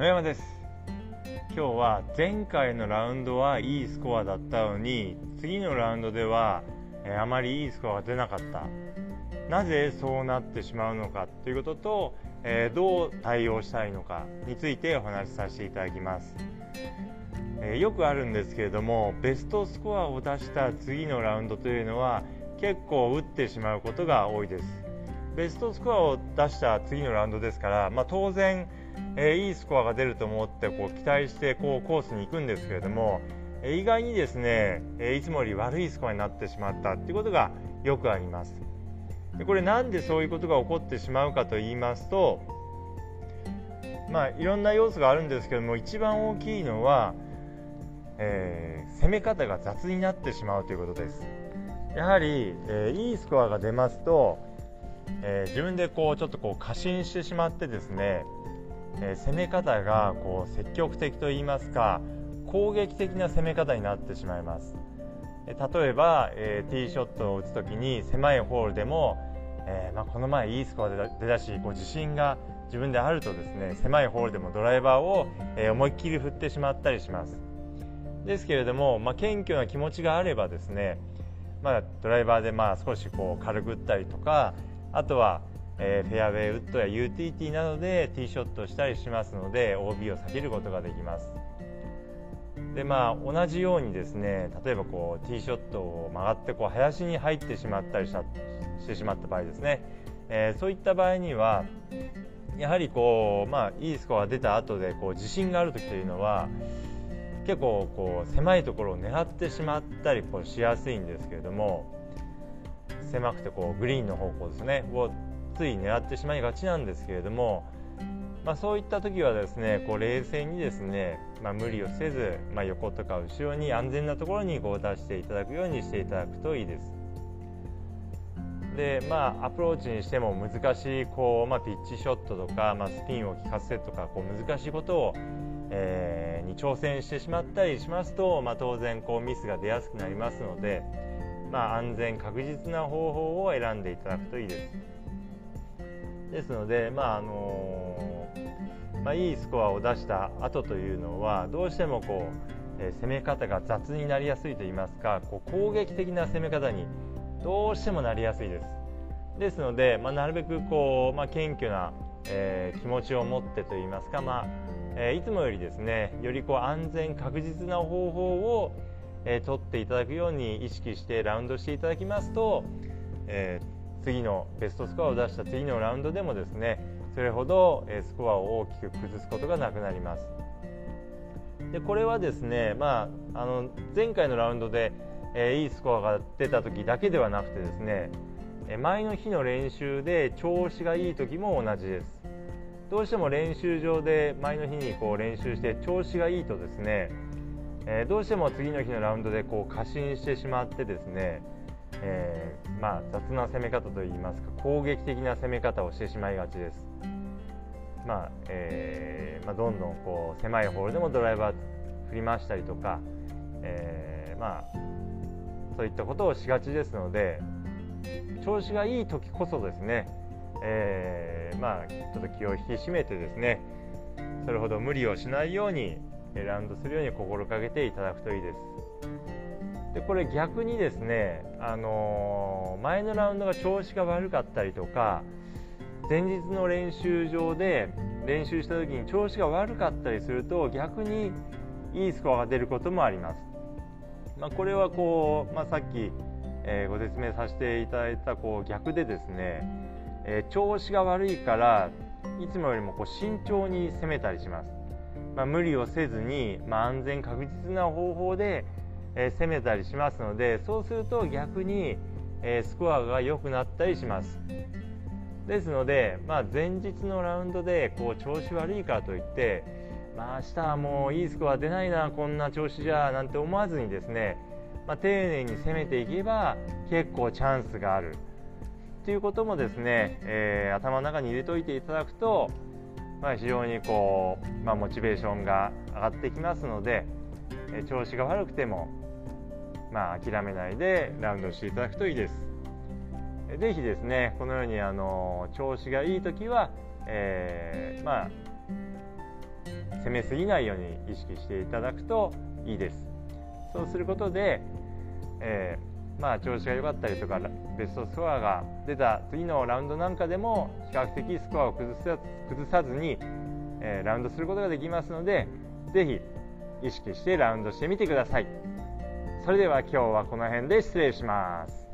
野山です。今日は前回のラウンドはいいスコアだったのに次のラウンドでは、えあまりいいスコアが出なかった。なぜそうなってしまうのかということと、えどう対応したいのかについてお話しさせていただきます、えよくあるんですけれどもベストスコアを出した次のラウンドというのは結構打ってしまうことが多いです。ベストスコアを出した次のラウンドですから、まあ、当然、えー、いいスコアが出ると思ってこう期待してこうコースに行くんですけれども、えー、意外にですね、え、いつもより悪いスコアになってしまったということがよくあります。でこれなんでそういうことが起こってしまうかと言いますとまあいろんな要素があるんですけども一番大きいのは、え攻め方が雑になってしまうということです。やはり、えいいスコアが出ますとえー、自分でこうちょっとこう過信してしまってですね、え、攻め方がこう積極的といいますか攻撃的な攻め方になってしまいます、え、例えば、えー、ティーショットを打つ時に狭いホールでも、えまあ、この前いいスコアで出だしこう自信が自分であるとですね狭いホールでもドライバーを、え思いっきり振ってしまったりします。ですけれども、まあ、謙虚な気持ちがあればですねまあ、ドライバーでまあ少しこう軽く打ったりとかあとは、えー、フェアウェイウッドやユーティリティなどでティーショットしたりしますので OB を避けることができます。でまあ同じようにですね例えばこうティーショットを曲がってこう林に入ってしまったりしたしてしまった場合ですね、えー、そういった場合にはやはりこう、まあ、いいスコアが出た後でこう自信がある時というのは結構こう狭いところを狙ってしまったりこうしやすいんですけれども狭くてこうグリーンの方向ですね。をつい狙ってしまいがちなんですけれども、まあ、そういった時はですねこう冷静にですね、まあ、無理をせず、まあ、横とか後ろに安全なところにこう出していただくようにしていただくといいです。でまあ、アプローチにしても難しいこう、まあ、ピッチショットとか、まあ、スピンを効かせとかこう難しいことを、えー、に挑戦してしまったりしますと、まあ、当然こうミスが出やすくなりますので、まあ、安全確実な方法を選んでいただくといいです。ですので、まああのまあ、いいスコアを出した後というのはどうしてもこう、え、攻め方が雑になりやすいといいますかこう攻撃的な攻め方にどうしてもなりやすいです。ですので、まあ、なるべくこう、まあ、謙虚な、えー、気持ちを持ってといいますか、まあえー、いつもよりですねよりこう安全確実な方法をえー、取っていただくように意識してラウンドしていただきますと、えー、次のベストスコアを出した次のラウンドでもですねそれほど、スコアを大きく崩すことがなくなります。でこれはですね、まあ、あの前回のラウンドで、えー、いいスコアが出た時だけではなくてですね前の日の練習で調子がいい時も同じです。どうしても練習場で前の日にこう練習して調子がいいとですねえー、どうしても次の日のラウンドでこう過信してしまってですね、えー、まあ、雑な攻め方といいますか攻撃的な攻め方をしてしまいがちです。まあえー、まあ、どんどんこう狭いホールでもドライバー振り回したりとか、えまあ、そういったことをしがちですので調子がいい時こそですね、えまあ、ちょっと気を引き締めてですねそれほど無理をしないようにラウンドするように心がけていただくといいです。でこれ逆にですね、あのー、前のラウンドが調子が悪かったりとか前日の練習場で練習した時に調子が悪かったりすると逆にいいスコアが出ることもあります。まあ、これはこう、まあ、さっき、えー、ご説明させていただいたこう逆でですね、えー、調子が悪いからいつもよりもこう慎重に攻めたりします。まあ、無理をせずに、まあ、安全確実な方法で、え、攻めたりしますのでそうすると逆に、え、スコアが良くなったりします。ですので、まあ、前日のラウンドでこう調子悪いからといって、まあ、明日はもういいスコア出ないなこんな調子じゃなんて思わずにですね、まあ、丁寧に攻めていけば結構チャンスがある。ということもですね、えー、頭の中に入れておいていただくとまあ、非常にこう、まあ、モチベーションが上がってきますので、え調子が悪くても、まあ、諦めないでラウンドしていただくといいです。ぜひですねこのようにあの調子がいい時は、えー、まあ攻めすぎないように意識していただくといいですそうすることで、えー、まあ、調子が良かったりとかベストスコアが出た次のラウンドなんかでも比較的スコアを崩さずに、えー、ラウンドすることができますので是非意識してラウンドしてみてくださいそれでは今日はこの辺で失礼します。